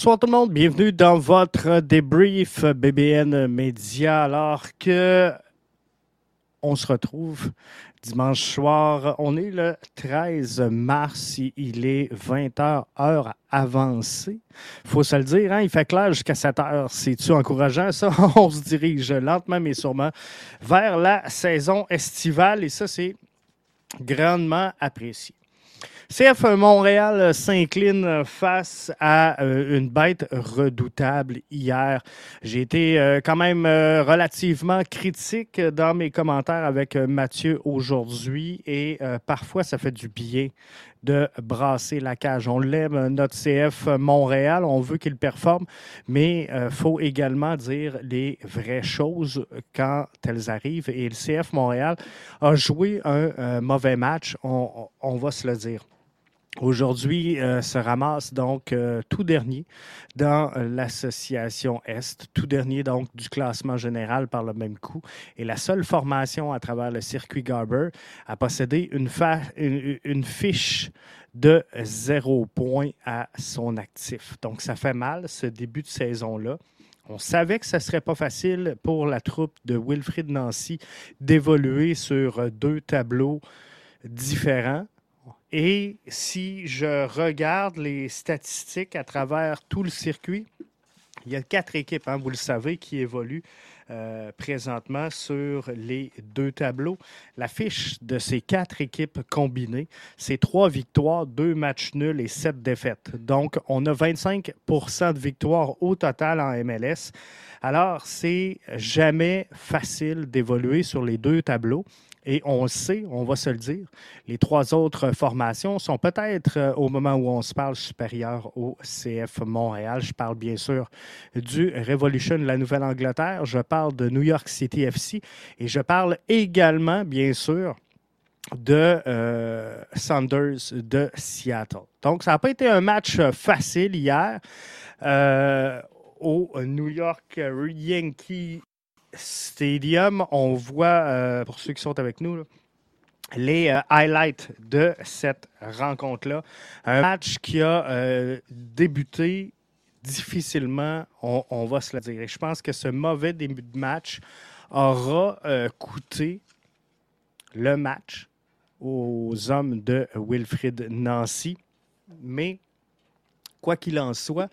Bonsoir tout le monde, bienvenue dans votre débrief BBN Média alors que on se retrouve dimanche soir. On est le 13 mars, il est 20h heure avancée. Faut se le dire, hein? il fait clair jusqu'à 7 h C'est-tu encourageant ça? On se dirige lentement mais sûrement vers la saison estivale et ça c'est grandement apprécié. CF Montréal s'incline face à euh, une bête redoutable hier. J'ai été euh, quand même euh, relativement critique dans mes commentaires avec Mathieu aujourd'hui et parfois ça fait du bien de brasser la cage. On l'aime, notre CF Montréal, on veut qu'il performe, mais il faut également dire les vraies choses quand elles arrivent. Et le CF Montréal a joué un mauvais match, on va se le dire. Aujourd'hui, euh, se ramasse donc euh, tout dernier dans l'association Est, tout dernier donc du classement général par le même coup, et la seule formation à travers le circuit Garber à posséder une, une, fiche de zéro point à son actif. Donc, ça fait mal ce début de saison-là. On savait que ce ne serait pas facile pour la troupe de Wilfrid Nancy d'évoluer sur deux tableaux différents. Et si je regarde les statistiques à travers tout le circuit, il y a quatre équipes, hein, vous le savez, qui évoluent euh, présentement sur les deux tableaux. La fiche de ces quatre équipes combinées, c'est trois victoires, deux matchs nuls et sept défaites. Donc, on a 25% de victoires au total en MLS. Alors, c'est jamais facile d'évoluer sur les deux tableaux. Et on sait, on va se le dire, les trois autres formations sont peut-être, euh, au moment où on se parle, supérieures au CF Montréal. Je parle bien sûr du Revolution de la Nouvelle-Angleterre, je parle de New York City FC et je parle également, bien sûr, de euh, de Seattle. Donc, ça n'a pas été un match facile hier. Euh, au New York Yankee Stadium, on voit, euh, pour ceux qui sont avec nous, les euh, highlights de cette rencontre-là. Un match qui a euh, débuté difficilement, on, va se le dire. Et je pense que ce mauvais début de match aura coûté le match aux hommes de Wilfrid Nancy. Mais, quoi qu'il en soit,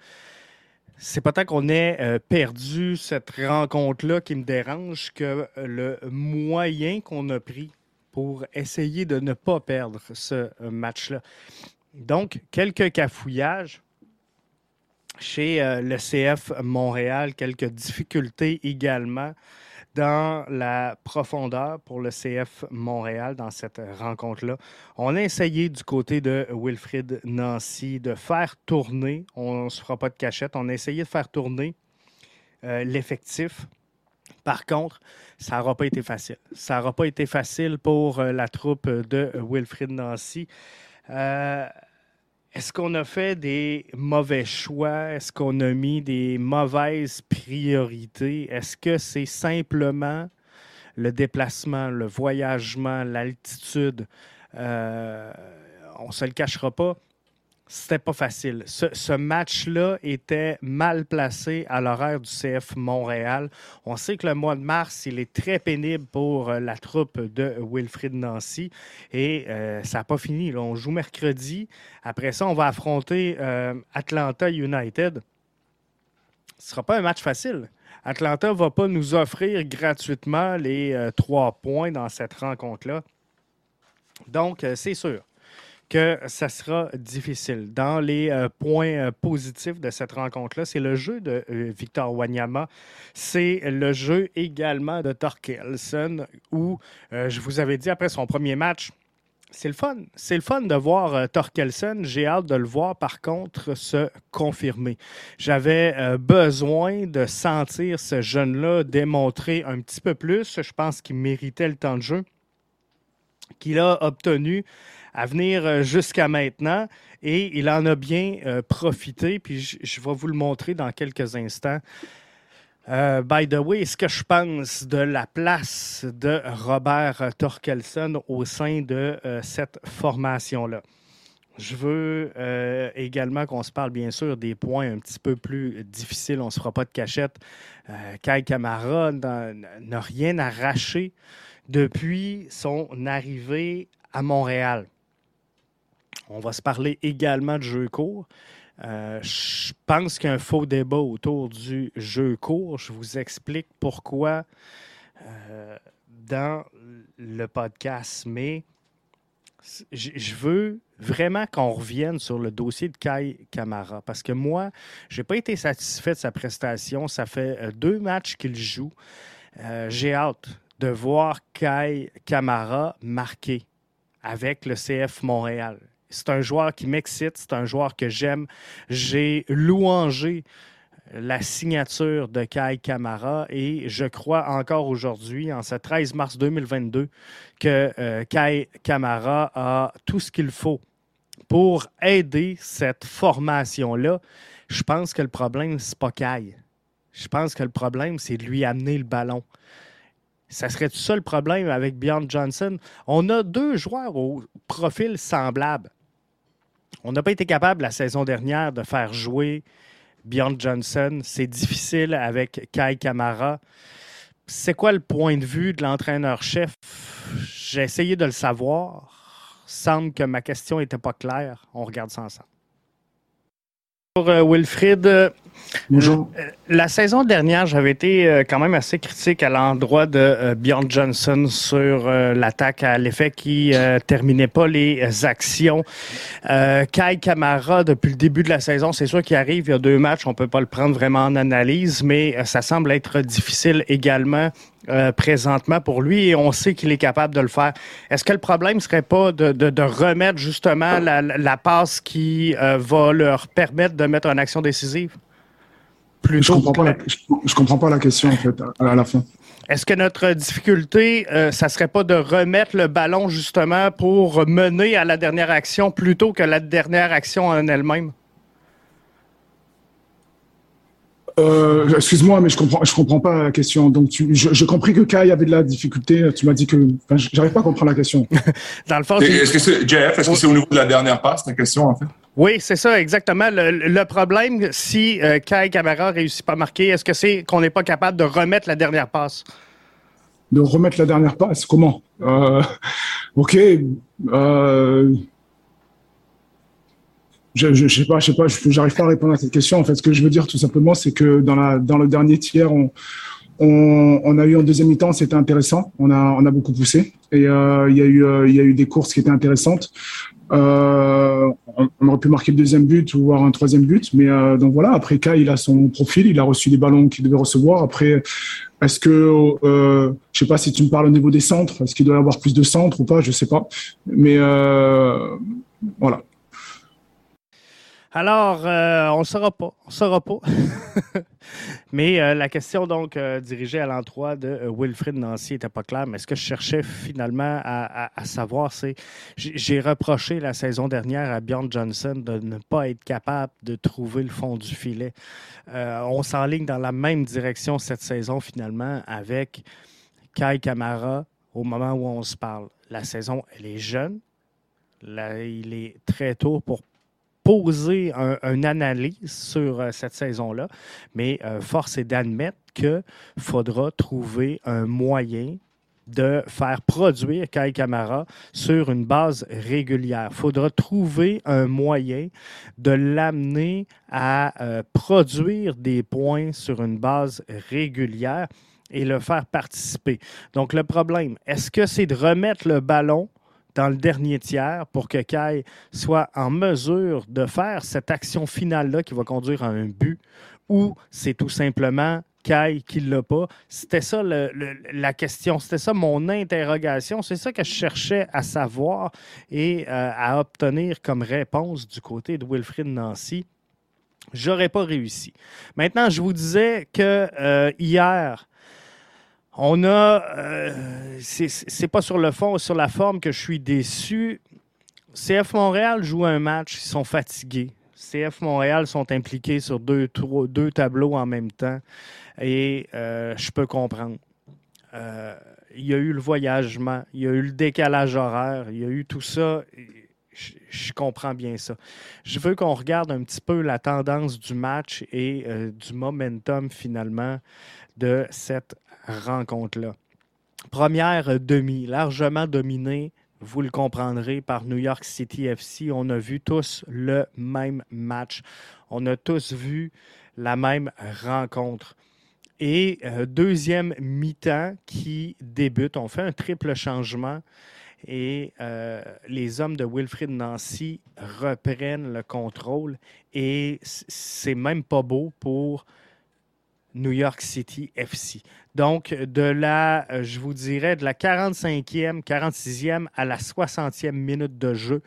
c'est peut-être qu'on ait euh, perdu cette rencontre-là qui me dérange que le moyen qu'on a pris pour essayer de ne pas perdre ce euh, match-là. Donc, quelques cafouillages chez euh, le CF Montréal, quelques difficultés également dans la profondeur pour le CF Montréal dans cette rencontre-là. On a essayé du côté de Wilfrid Nancy de faire tourner, on ne se fera pas de cachette, on a essayé de faire tourner euh, l'effectif. Par contre, ça n'aura pas été facile. Ça n'aura pas été facile pour euh, la troupe de Wilfrid Nancy. Euh, est-ce qu'on a fait des mauvais choix? Est-ce qu'on a mis des mauvaises priorités? Est-ce que c'est simplement le déplacement, le voyagement, l'altitude? Euh, on ne se le cachera pas c'était pas facile. Ce, match-là était mal placé à l'horaire du CF Montréal. On sait que le mois de mars, il est très pénible pour euh, la troupe de Wilfrid Nancy et euh, ça n'a pas fini. On joue mercredi. Après ça, on va affronter euh, Atlanta United. Ce ne sera pas un match facile. Atlanta ne va pas nous offrir gratuitement les trois points dans cette rencontre-là. Donc, c'est sûr que ça sera difficile. Dans les euh, points euh, positifs de cette rencontre-là, c'est le jeu de euh, Victor Wanyama. C'est le jeu également de Torkelson, où je vous avais dit après son premier match, c'est le fun. C'est le fun de voir Torkelson. J'ai hâte de le voir, par contre, se confirmer. J'avais besoin de sentir ce jeune-là démontrer un petit peu plus. Je pense qu'il méritait le temps de jeu qu'il a obtenu à venir euh, jusqu'à maintenant et il en a bien euh, profité. Puis je, vais vous le montrer dans quelques instants. Euh, by the way, ce que je pense de la place de Robert Torkelson au sein de cette formation-là. Je veux également qu'on se parle, bien sûr, des points un petit peu plus difficiles. On ne se fera pas de cachette. Kai Kamara n'a rien arraché depuis son arrivée à Montréal. On va se parler également de jeu court. Euh, je pense qu'il y a un faux débat autour du jeu court. Je vous explique pourquoi euh, dans le podcast, mais je veux vraiment qu'on revienne sur le dossier de Kai Kamara parce que moi, je n'ai pas été satisfait de sa prestation. Ça fait euh, deux matchs qu'il joue. J'ai hâte de voir Kai Kamara marquer avec le CF Montréal. C'est un joueur qui m'excite, c'est un joueur que j'aime. J'ai louangé la signature de Kai Kamara et je crois encore aujourd'hui, en ce 13 mars 2022, que euh, Kai Kamara a tout ce qu'il faut pour aider cette formation-là. Je pense que le problème, c'est pas Kai. Je pense que le problème, c'est de lui amener le ballon. Ça serait tout ça le problème avec Bjorn Johnson? On a deux joueurs au profil semblable. On n'a pas été capable la saison dernière de faire jouer Bjorn Johnson. C'est difficile avec Kai Kamara. C'est quoi le point de vue de l'entraîneur-chef? J'ai essayé de le savoir. Semble que ma question n'était pas claire. On regarde ça ensemble. Pour euh, Wilfried, Bonjour. Euh, la saison dernière, j'avais été euh, quand même assez critique à l'endroit de euh, Bjorn Johnson sur l'attaque à l'effet qui terminait pas les actions. Kai Kamara, depuis le début de la saison, c'est sûr qu'il arrive, il y a deux matchs, on peut pas le prendre vraiment en analyse, mais ça semble être difficile également présentement pour lui et on sait qu'il est capable de le faire. Est-ce que le problème serait pas de, remettre justement la, la passe qui va leur permettre de mettre en action décisive? Je comprends pas la, je, comprends pas la question en fait à, la fin. Est-ce que notre difficulté, euh, ça serait pas de remettre le ballon justement pour mener à la dernière action plutôt que la dernière action en elle-même? Euh, excuse-moi, mais je comprends, je comprends pas la question. Donc, j'ai compris que Kai avait de la difficulté. Tu m'as dit que, enfin, j'arrive pas à comprendre la question. Dans le fond, est-ce que c'est Jeff Est-ce que c'est au niveau de la dernière passe ta question en fait? Oui, c'est ça, exactement. Le, problème, si euh, Kai Camara réussit pas à marquer, est-ce que c'est qu'on n'est pas capable de remettre la dernière passe? De remettre la dernière passe? Comment? Euh, Ok. Euh, je, je, sais pas, je sais pas, j'arrive pas à répondre à cette question. En fait, ce que je veux dire tout simplement, c'est que dans la dans le dernier tiers, on, on, a eu en deuxième mi-temps, c'était intéressant. On a on a beaucoup poussé et euh, il y eu y a eu des courses qui étaient intéressantes. Euh, on, aurait pu marquer le deuxième but ou voir un troisième but, mais euh, donc voilà. Après Kai, il a son profil, il a reçu des ballons qu'il devait recevoir. Après, est-ce que euh, je sais pas si tu me parles au niveau des centres, est-ce qu'il doit y avoir plus de centres ou pas, je sais pas. Mais euh, voilà. Alors, euh, on ne saura pas. On saura pas. mais euh, la question, donc, euh, dirigée à l'endroit de Wilfrid Nancy n'était pas claire. Mais ce que je cherchais finalement à, savoir, c'est. J'ai reproché la saison dernière à Bjorn Johnson de ne pas être capable de trouver le fond du filet. on s'enligne dans la même direction cette saison, finalement, avec Kai Kamara au moment où on se parle. La saison, elle est jeune. Il est très tôt pour poser une analyse sur euh, cette saison-là, mais euh, force est d'admettre qu'il faudra trouver un moyen de faire produire Kai Kamara sur une base régulière. Il faudra trouver un moyen de l'amener à euh, produire des points sur une base régulière et le faire participer. Donc le problème, est-ce que c'est de remettre le ballon dans le dernier tiers pour que Kai soit en mesure de faire cette action finale-là qui va conduire à un but ou c'est tout simplement Kai qui l'a pas. C'était ça la question, c'était ça mon interrogation, c'est ça que je cherchais à savoir et euh, à obtenir comme réponse du côté de Wilfrid Nancy. J'aurais pas réussi. Maintenant, je vous disais que euh, hier, on a. Euh, c'est pas sur le fond, sur la forme que je suis déçu. CF Montréal joue un match, ils sont fatigués. CF Montréal sont impliqués sur deux, tableaux en même temps. Et euh, je peux comprendre. Euh, il y a eu le voyagement, il y a eu le décalage horaire, il y a eu tout ça. je, comprends bien ça. Je veux qu'on regarde un petit peu la tendance du match et du momentum finalement de cette rencontre-là. Première demi, largement dominée, vous le comprendrez, par New York City FC. On a vu tous le même match. On a tous vu la même rencontre. Et euh, deuxième mi-temps qui débute, on fait un triple changement et euh, les hommes de Wilfrid Nancy reprennent le contrôle et c'est même pas beau pour New York City FC. Donc, de la, euh, je vous dirais, de la 45e, 46e à la 60e minute de jeu,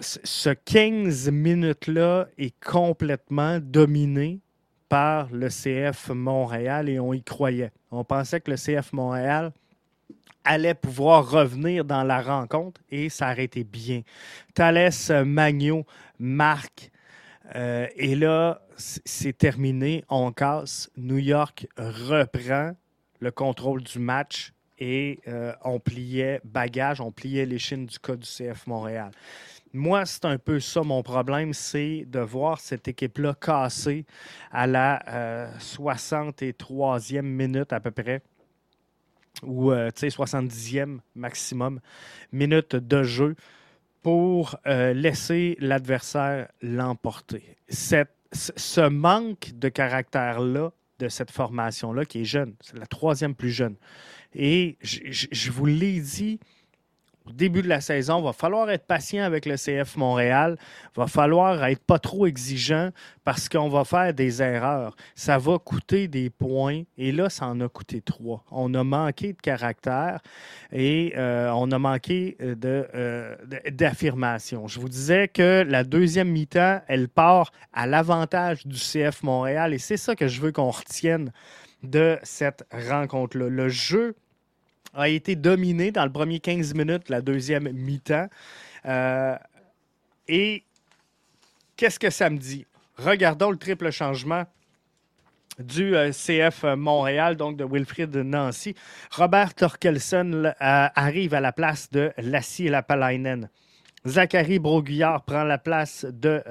ce 15 minutes-là est complètement dominé par le CF Montréal et on y croyait. On pensait que le CF Montréal allait pouvoir revenir dans la rencontre et ça aurait été bien. Thalès Magno marque euh, et là, c'est terminé. On casse. New York reprend le contrôle du match et euh, on pliait bagage, on pliait les chines du cas du CF Montréal. Moi, c'est un peu ça mon problème, c'est de voir cette équipe-là casser à la 63e euh, minute à peu près ou 70e maximum minute de jeu pour euh, laisser l'adversaire l'emporter. Ce manque de caractère-là, de cette formation-là, qui est jeune, c'est la troisième plus jeune. Et je vous l'ai dit début de la saison, il va falloir être patient avec le CF Montréal. Il va falloir être pas trop exigeant parce qu'on va faire des erreurs. Ça va coûter des points et là, ça en a coûté trois. On a manqué de caractère et euh, on a manqué euh, d'affirmation. Je vous disais que la deuxième mi-temps, elle part à l'avantage du CF Montréal et c'est ça que je veux qu'on retienne de cette rencontre-là. Le jeu a été dominé dans le premier 15 minutes, la deuxième mi-temps. Euh, et qu'est-ce que ça me dit? Regardons le triple changement du euh, CF Montréal, donc de Wilfrid Nancy. Robert Torkelson euh, arrive à la place de Lassie Lapalainen. Zachary Broguillard prend la place de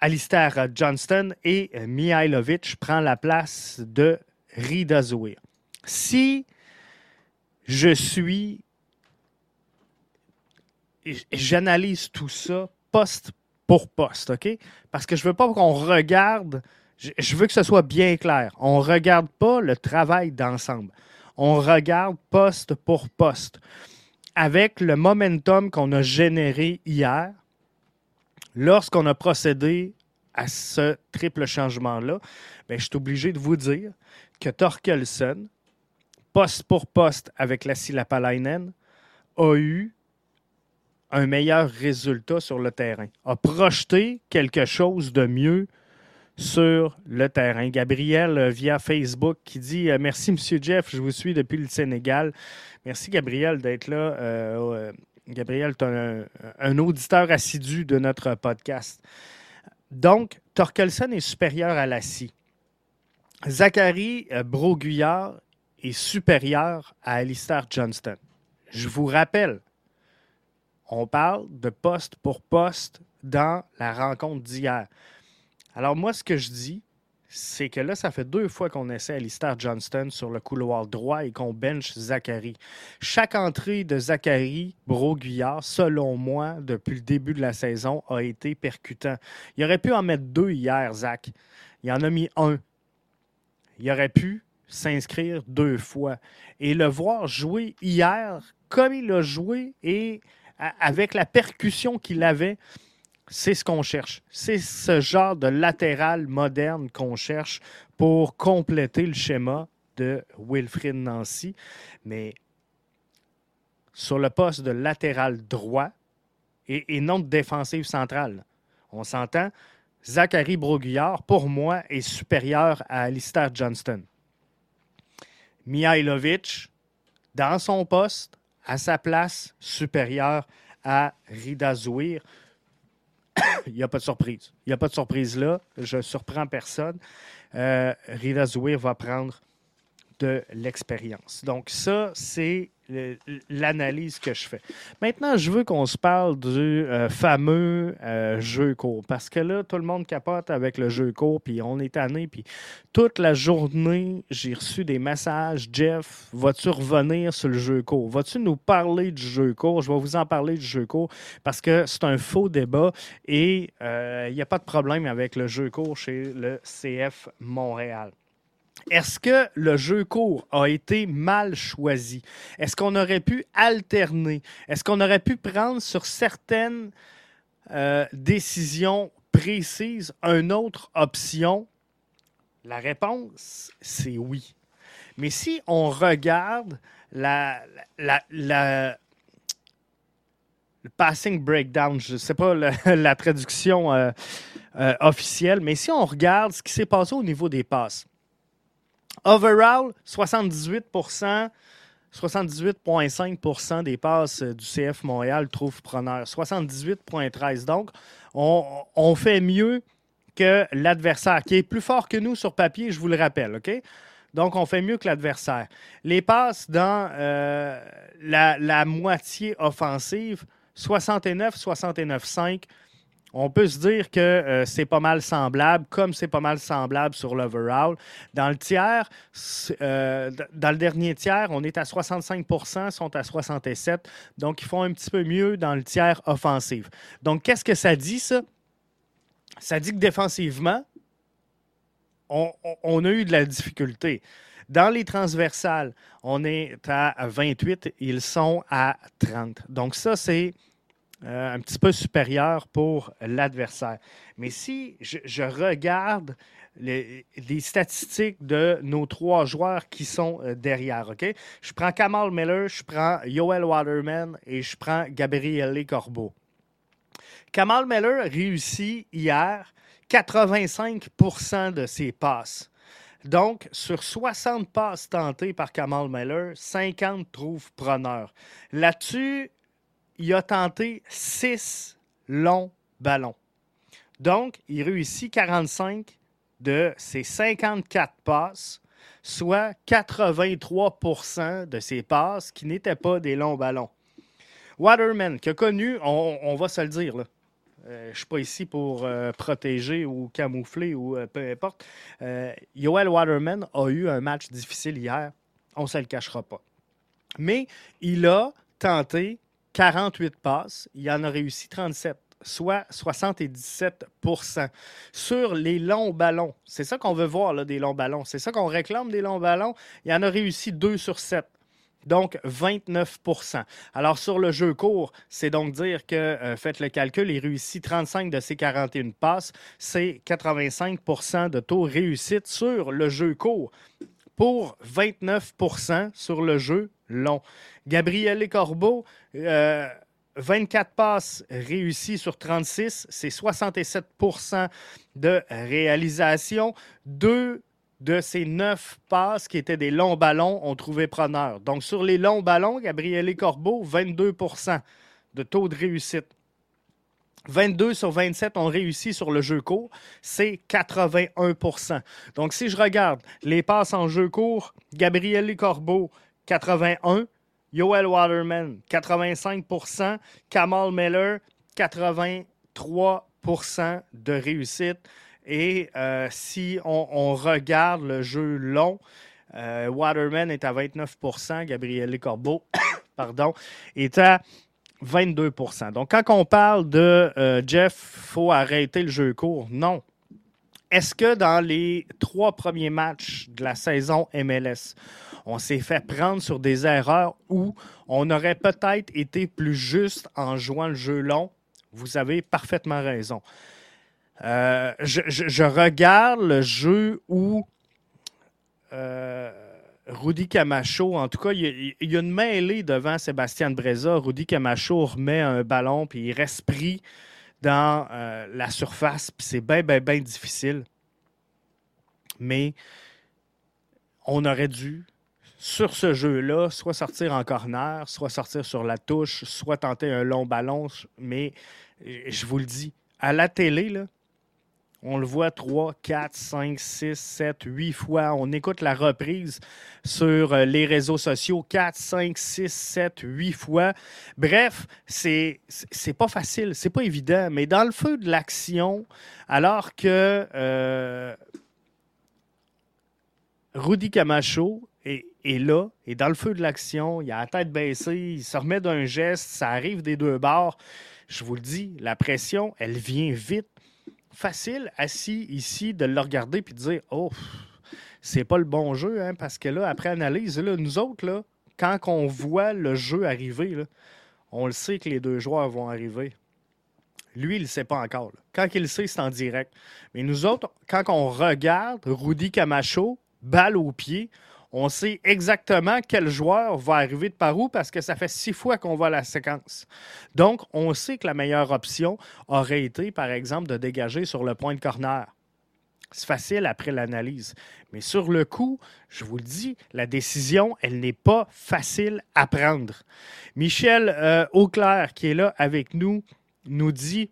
Alistair Johnston et Mihailovic prend la place de Rida Zouir si je suis. J'analyse tout ça poste pour poste, OK? Parce que je veux pas qu'on regarde. Je veux que ce soit bien clair. On ne regarde pas le travail d'ensemble. On regarde poste pour poste. Avec le momentum qu'on a généré hier, lorsqu'on a procédé à ce triple changement-là, ben, je suis obligé de vous dire que Torkelson, poste pour poste avec la Silapalainen, a eu un meilleur résultat sur le terrain, a projeté quelque chose de mieux sur le terrain. Gabriel, euh, via Facebook, qui dit euh, Merci, Monsieur Jeff, je vous suis depuis le Sénégal. Merci, Gabriel, d'être là. Euh, Gabriel, tu es un, auditeur assidu de notre podcast. Donc, Torkelson est supérieur à la scie. Zachary Broguillard est supérieur à Alistair Johnston. Je vous rappelle, on parle de poste pour poste dans la rencontre d'hier. Alors moi, ce que je dis, c'est que là, ça fait deux fois qu'on essaie Alistair Johnston sur le couloir droit et qu'on bench Zachary. Chaque entrée de Zachary Broguillard, selon moi, depuis le début de la saison, a été percutant. Il aurait pu en mettre deux hier, Zach. Il en a mis un. Il aurait pu s'inscrire deux fois. Et le voir jouer hier comme il a joué et avec la percussion qu'il avait, c'est ce qu'on cherche. C'est ce genre de latéral moderne qu'on cherche pour compléter le schéma de Wilfrid Nancy. Mais sur le poste de latéral droit et, non de défensive centrale, on s'entend, Zachary Broguillard, pour moi, est supérieur à Alistair Johnston. Mihailovic, dans son poste, à sa place supérieure à Rida Zouir. Il n'y a pas de surprise. Il n'y a pas de surprise là. Je ne surprends personne. Euh, Rida Zouir va prendre l'expérience. Donc ça, c'est l'analyse que je fais. Maintenant, je veux qu'on se parle du euh, fameux euh, jeu court. Parce que là, tout le monde capote avec le jeu court, puis on est tanné, puis toute la journée, j'ai reçu des messages. Jeff, vas-tu revenir sur le jeu court? Vas-tu nous parler du jeu court? Je vais vous en parler du jeu court parce que c'est un faux débat et euh, il n'y a pas de problème avec le jeu court chez le CF Montréal. Est-ce que le jeu court a été mal choisi? Est-ce qu'on aurait pu alterner? Est-ce qu'on aurait pu prendre sur certaines euh, décisions précises une autre option? La réponse, c'est oui. Mais si on regarde le passing breakdown, je ne sais pas la, traduction euh, euh, officielle, mais si on regarde ce qui s'est passé au niveau des passes, Overall, 78 78,5% des passes du CF Montréal trouvent preneur. 78,13. Donc, on, fait mieux que l'adversaire, qui est plus fort que nous sur papier, je vous le rappelle, OK? Donc, on fait mieux que l'adversaire. Les passes dans euh, la, la, moitié offensive, 69, 69, 5 on peut se dire que euh, c'est pas mal semblable, comme c'est pas mal semblable sur l'overall. Dans le tiers, euh, dans le dernier tiers, on est à 65% sont à 67% Donc, ils font un petit peu mieux dans le tiers offensif. Donc, qu'est-ce que ça dit, ça? Ça dit que défensivement, on, on a eu de la difficulté. Dans les transversales, on est à 28, ils sont à 30. Donc, ça, c'est euh, un petit peu supérieur pour l'adversaire. Mais si je, regarde les, statistiques de nos trois joueurs qui sont euh, derrière, OK? Je prends Kamal Miller, je prends Yoel Waterman et je prends Gabriele Corbeau. Kamal Miller réussit hier 85% de ses passes. Donc, sur 60 passes tentées par Kamal Miller, 50 trouvent preneur. Là-dessus, il a tenté six longs ballons. Donc, il réussit 45 de ses 54 passes, soit 83% de ses passes qui n'étaient pas des longs ballons. Waterman, qui a connu, on, va se le dire, euh, je ne suis pas ici pour euh, protéger ou camoufler ou euh, peu importe. Yoel Waterman a eu un match difficile hier. On ne se le cachera pas. Mais il a tenté 48 passes, il en a réussi 37 soit 77% Sur les longs ballons, c'est ça qu'on veut voir, là, des longs ballons. C'est ça qu'on réclame des longs ballons. Il en a réussi 2 sur 7. Donc, 29% Alors, sur le jeu court, c'est donc dire que, euh, faites le calcul, il réussit 35 de ses 41 passes. C'est 85% de taux réussite sur le jeu court pour 29% sur le jeu long. Gabriel Corbeau, 24 euh, passes réussies sur 36, c'est 67% de réalisation. Deux de ces neuf passes qui étaient des longs ballons ont trouvé preneur. Donc, sur les longs ballons, Gabriel Corbeau, 22% de taux de réussite. 22 sur 27 ont réussi sur le jeu court, c'est 81% Donc, si je regarde les passes en jeu court, Gabriel Corbeau, 81%, Yoel Waterman, 85% Kamal Miller, 83% de réussite. Et euh, si on, regarde le jeu long, euh, Waterman est à 29% Gabriel Corbeau pardon, est à 22% Donc, quand on parle de euh, Jeff, faut arrêter le jeu court, non. Est-ce que dans les trois premiers matchs de la saison MLS, on s'est fait prendre sur des erreurs où on aurait peut-être été plus juste en jouant le jeu long? Vous avez parfaitement raison. Euh, je, regarde le jeu où euh, Rudy Camacho, en tout cas, il y, a, une mêlée devant Sébastien Breza. Rudy Camacho remet un ballon, puis il reste dans euh, la surface, puis c'est bien, bien, bien difficile. Mais on aurait dû sur ce jeu-là, soit sortir en corner, soit sortir sur la touche, soit tenter un long ballon. Mais je vous le dis, à la télé, là, On le voit 3, 4, 5, 6, 7, 8 fois. On écoute la reprise sur euh, les réseaux sociaux 4, 5, 6, 7, 8 fois. Bref, c'est pas facile, c'est pas évident, mais dans le feu de l'action, alors que euh, Rudy Camacho est, est, là, est dans le feu de l'action, il a la tête baissée, il se remet d'un geste, ça arrive des deux bords. Je vous le dis, la pression, elle vient vite facile, assis ici, de le regarder puis de dire Oh, c'est pas le bon jeu, hein, parce que là, après analyse, là, nous autres, quand on voit le jeu arriver, on le sait que les deux joueurs vont arriver. Lui, il ne sait pas encore. Quand il le sait, c'est en direct. Mais nous autres, quand on regarde Rudy Camacho, balle au pied, on sait exactement quel joueur va arriver de par où parce que ça fait six fois qu'on voit la séquence. Donc, on sait que la meilleure option aurait été, par exemple, de dégager sur le point de corner. C'est facile après l'analyse. Mais sur le coup, je vous le dis, la décision, elle n'est pas facile à prendre. Michel euh, Auclair, qui est là avec nous, nous dit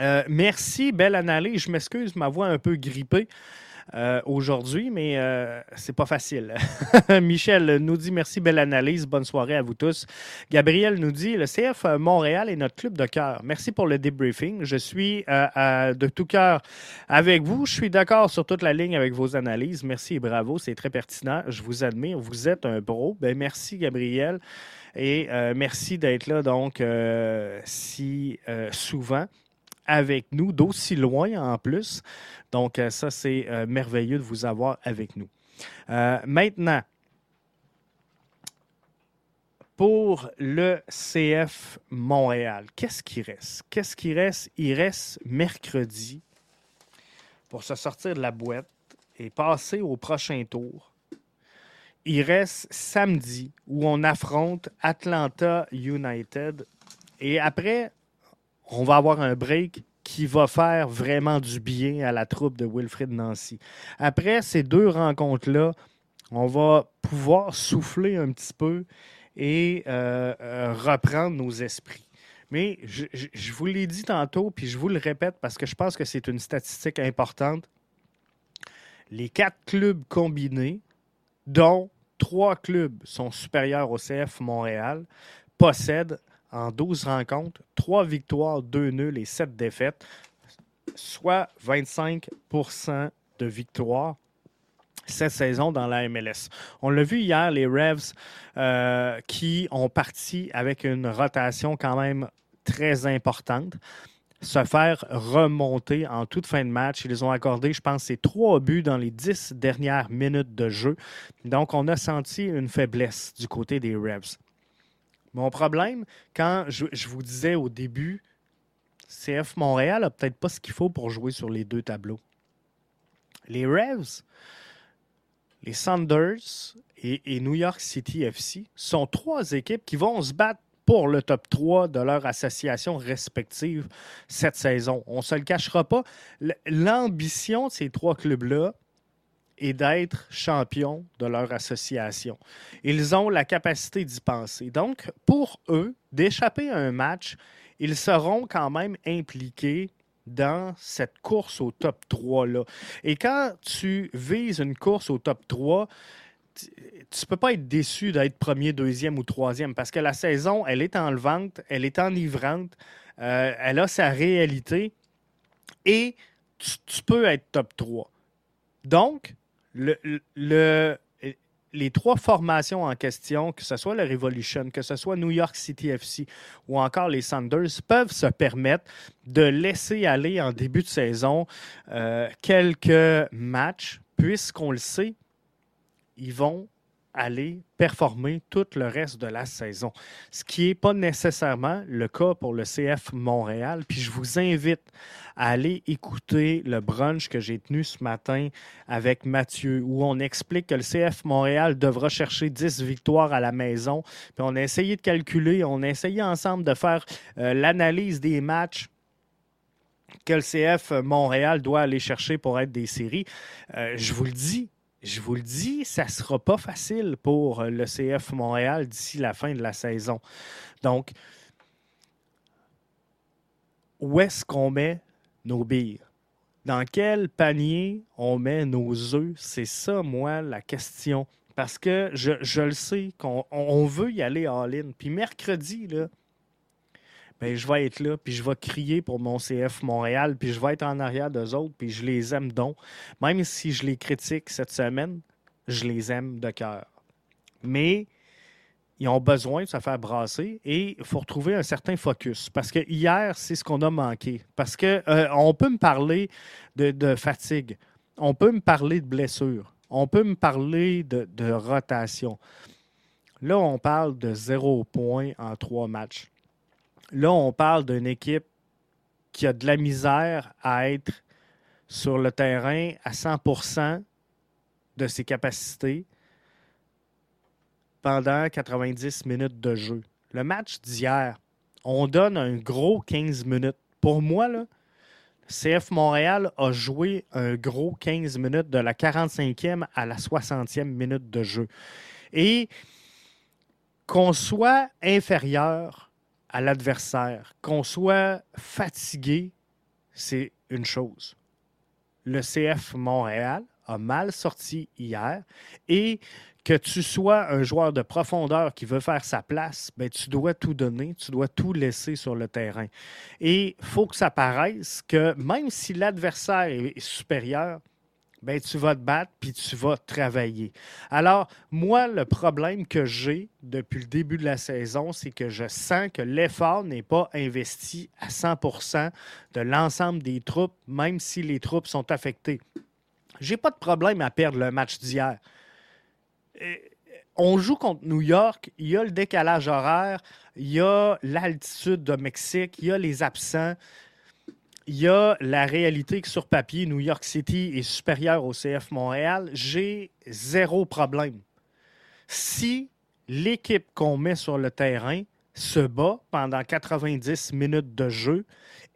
euh, Merci, belle analyse. Je m'excuse, ma voix un peu grippée. Euh, aujourd'hui, mais euh, c'est pas facile. Michel nous dit merci, belle analyse, bonne soirée à vous tous. Gabriel nous dit le CF Montréal est notre club de cœur. Merci pour le debriefing. Je suis euh, de tout cœur avec vous. Je suis d'accord sur toute la ligne avec vos analyses. Merci et bravo, c'est très pertinent. Je vous admire. Vous êtes un bro. Ben, merci, Gabriel. Et merci d'être là donc si souvent avec nous, d'aussi loin en plus. Donc, euh, ça, c'est euh, merveilleux de vous avoir avec nous. Euh, maintenant, pour le CF Montréal, qu'est-ce qui reste? Qu'est-ce qui reste? Il reste mercredi pour se sortir de la boîte et passer au prochain tour. Il reste samedi où on affronte Atlanta United. Et après, on va avoir un break qui va faire vraiment du bien à la troupe de Wilfrid Nancy. Après ces deux rencontres-là, on va pouvoir souffler un petit peu et euh, euh, reprendre nos esprits. Mais je, je vous l'ai dit tantôt, puis je vous le répète parce que je pense que c'est une statistique importante. Les quatre clubs combinés, dont trois clubs sont supérieurs au CF Montréal, possèdent en 12 rencontres, 3 victoires, 2 nuls et 7 défaites, soit 25% de victoires cette saison dans la MLS. On l'a vu hier, les Revs euh, qui ont parti avec une rotation quand même très importante se faire remonter en toute fin de match. Ils ont accordé, je pense, ces trois buts dans les dix dernières minutes de jeu. Donc, on a senti une faiblesse du côté des Revs. Mon problème, quand je, vous disais au début, CF Montréal n'a peut-être pas ce qu'il faut pour jouer sur les deux tableaux. Les Revs, les Sanders et, New York City FC sont trois équipes qui vont se battre pour le top 3 de leur association respective cette saison. On ne se le cachera pas. L'ambition de ces trois clubs-là, et d'être champions de leur association. Ils ont la capacité d'y penser. Donc, pour eux, d'échapper à un match, ils seront quand même impliqués dans cette course au top 3-là. Et quand tu vises une course au top 3, tu ne peux pas être déçu d'être premier, deuxième ou troisième parce que la saison, elle est enlevante, elle est enivrante, euh, elle a sa réalité et tu, tu peux être top 3. Donc, le, les trois formations en question, que ce soit le Revolution, que ce soit New York City FC ou encore les Sanders, peuvent se permettre de laisser aller en début de saison euh, quelques matchs, puisqu'on le sait, ils vont aller performer tout le reste de la saison. Ce qui n'est pas nécessairement le cas pour le CF Montréal. Puis je vous invite à aller écouter le brunch que j'ai tenu ce matin avec Mathieu, où on explique que le CF Montréal devra chercher 10 victoires à la maison. Puis on a essayé de calculer, on a essayé ensemble de faire euh, l'analyse des matchs que le CF Montréal doit aller chercher pour être des séries. Euh, je vous le dis, je vous le dis, ça ne sera pas facile pour le CF Montréal d'ici la fin de la saison. Donc, où est-ce qu'on met nos billes? Dans quel panier on met nos œufs? C'est ça, moi, la question. Parce que je, le sais qu'on veut y aller all-in. Puis mercredi, là, ben, je vais être là, puis je vais crier pour mon CF Montréal, puis je vais être en arrière d'eux autres, puis je les aime donc. Même si je les critique cette semaine, je les aime de cœur. Mais ils ont besoin de se faire brasser et il faut retrouver un certain focus. Parce que hier, c'est ce qu'on a manqué. Parce qu'on euh, on peut me parler de, fatigue, on peut me parler de blessure, on peut me parler de, de rotation. Là, on parle de zéro point en trois matchs. Là, on parle d'une équipe qui a de la misère à être sur le terrain à 100% de ses capacités pendant 90 minutes de jeu. Le match d'hier, on donne un gros 15 minutes. Pour moi, là, CF Montréal a joué un gros 15 minutes de la 45e à la 60e minute de jeu. Et qu'on soit inférieur à l'adversaire, qu'on soit fatigué, c'est une chose. Le CF Montréal a mal sorti hier et que tu sois un joueur de profondeur qui veut faire sa place, ben, tu dois tout donner, tu dois tout laisser sur le terrain. Et il faut que ça paraisse que même si l'adversaire est supérieur, ben, tu vas te battre puis tu vas travailler. Alors, moi, le problème que j'ai depuis le début de la saison, c'est que je sens que l'effort n'est pas investi à 100% de l'ensemble des troupes, même si les troupes sont affectées. J'ai pas de problème à perdre le match d'hier. Euh, on joue contre New York, il y a le décalage horaire, il y a l'altitude de Mexique, il y a les absents il y a la réalité que sur papier, New York City est supérieur au CF Montréal. J'ai zéro problème. Si l'équipe qu'on met sur le terrain se bat pendant 90 minutes de jeu,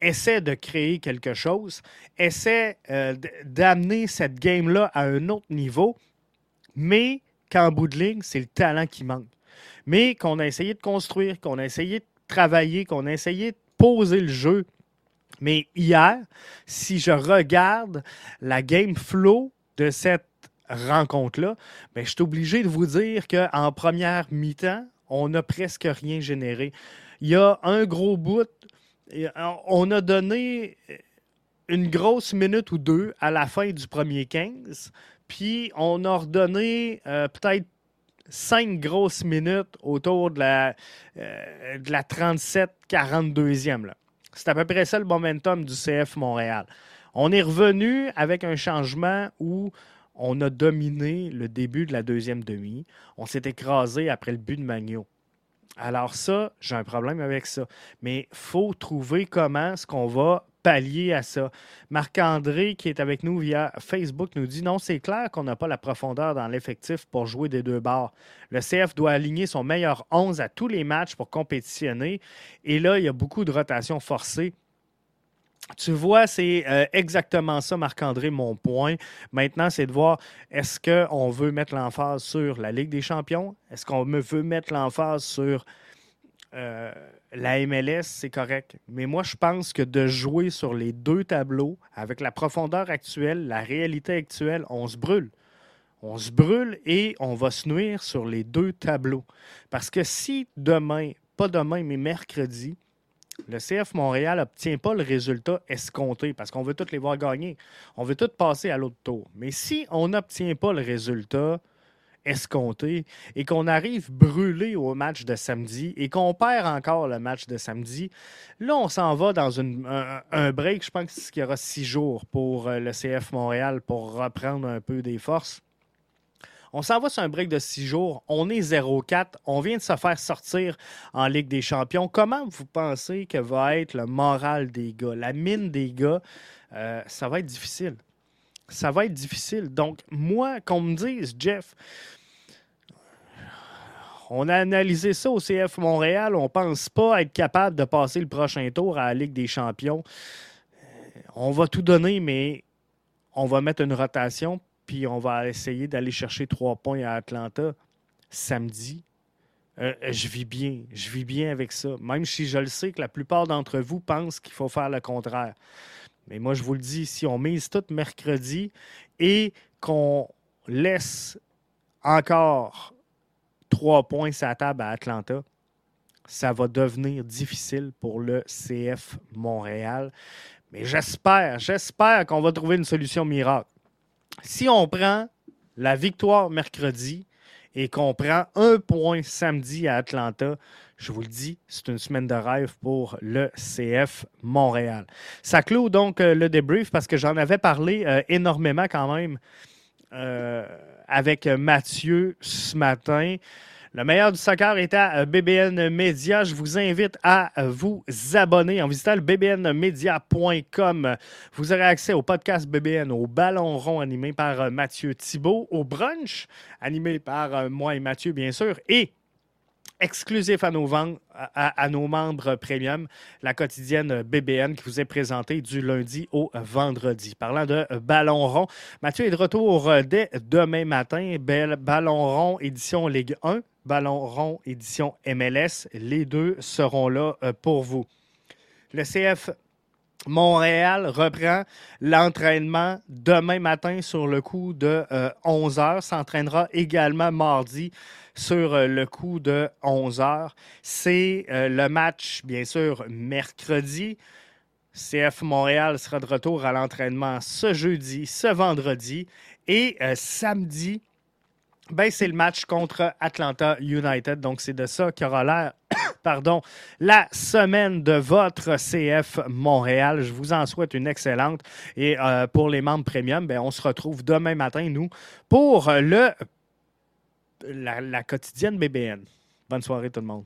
essaie de créer quelque chose, essaie euh, d'amener cette game-là à un autre niveau, mais qu'en bout de ligne, c'est le talent qui manque. Mais qu'on a essayé de construire, qu'on a essayé de travailler, qu'on a essayé de poser le jeu, mais hier, si je regarde la game flow de cette rencontre-là, ben, je suis obligé de vous dire qu'en première mi-temps, on n'a presque rien généré. Il y a un gros bout, on a donné une grosse minute ou deux à la fin du premier 15, puis on a redonné euh, peut-être cinq grosses minutes autour de la, euh, de la 37-42e. C'est à peu près ça le momentum du CF Montréal. On est revenu avec un changement où on a dominé le début de la deuxième demi. On s'est écrasé après le but de Magno. Alors ça, j'ai un problème avec ça. Mais il faut trouver comment est-ce qu'on va pallier à ça. Marc-André, qui est avec nous via Facebook, nous dit non, c'est clair qu'on n'a pas la profondeur dans l'effectif pour jouer des deux bords. Le CF doit aligner son meilleur 11 à tous les matchs pour compétitionner. Et là, il y a beaucoup de rotations forcées. Tu vois, c'est euh, exactement ça, Marc-André, mon point. Maintenant, c'est de voir est-ce qu'on veut mettre l'emphase sur la Ligue des champions? Est-ce qu'on veut mettre l'emphase sur euh, la MLS, c'est correct. Mais moi, je pense que de jouer sur les deux tableaux, avec la profondeur actuelle, la réalité actuelle, on se brûle. On se brûle et on va se nuire sur les deux tableaux. Parce que si demain, pas demain, mais mercredi, le CF Montréal n'obtient pas le résultat escompté, parce qu'on veut tous les voir gagner, on veut tous passer à l'autre tour. Mais si on n'obtient pas le résultat, escompté et qu'on arrive brûlé au match de samedi et qu'on perd encore le match de samedi, là, on s'en va dans un, break. Je pense qu'il y aura six jours pour euh, le CF Montréal pour reprendre un peu des forces. On s'en va sur un break de six jours. On est 0-4. On vient de se faire sortir en Ligue des Champions. Comment vous pensez que va être le moral des gars, la mine des gars? Euh, ça va être difficile ça va être difficile. Donc, moi, qu'on me dise, Jeff, on a analysé ça au CF Montréal, on ne pense pas être capable de passer le prochain tour à la Ligue des Champions. On va tout donner, mais on va mettre une rotation, puis on va essayer d'aller chercher trois points à Atlanta samedi. Euh, je vis bien. Je vis bien avec ça. Même si je le sais que la plupart d'entre vous pensent qu'il faut faire le contraire. Mais moi, je vous le dis, si on mise tout mercredi et qu'on laisse encore trois points sur la table à Atlanta, ça va devenir difficile pour le CF Montréal. Mais j'espère, j'espère qu'on va trouver une solution miracle. Si on prend la victoire mercredi et qu'on prend un point samedi à Atlanta, je vous le dis, c'est une semaine de rêve pour le CF Montréal. Ça clôt donc euh, le débrief parce que j'en avais parlé euh, énormément quand même euh, avec Mathieu ce matin. Le meilleur du soccer est à BBN Media. Je vous invite à vous abonner en visitant le bbnmedia.com. Vous aurez accès au podcast BBN, au ballon rond animé par Mathieu Thibault, au brunch animé par moi et Mathieu, bien sûr, et exclusif à nos, membres premium, la quotidienne BBN qui vous est présentée du lundi au vendredi. Parlant de Ballon rond, Mathieu est de retour dès demain matin. Ballon rond édition Ligue 1, Ballon rond édition MLS. Les deux seront là euh, pour vous. Le CF Montréal reprend l'entraînement demain matin sur le coup de 11 euh, heures. S'entraînera également mardi sur euh, le coup de 11 heures. C'est euh, le match, bien sûr, mercredi. CF Montréal sera de retour à l'entraînement ce jeudi, ce vendredi. Et samedi, ben, c'est le match contre Atlanta United. Donc, c'est de ça qu'aura l'air pardon, la semaine de votre CF Montréal. Je vous en souhaite une excellente. Et euh, pour les membres premium, ben, on se retrouve demain matin, nous, pour le, la, la quotidienne BBN. Bonne soirée tout le monde.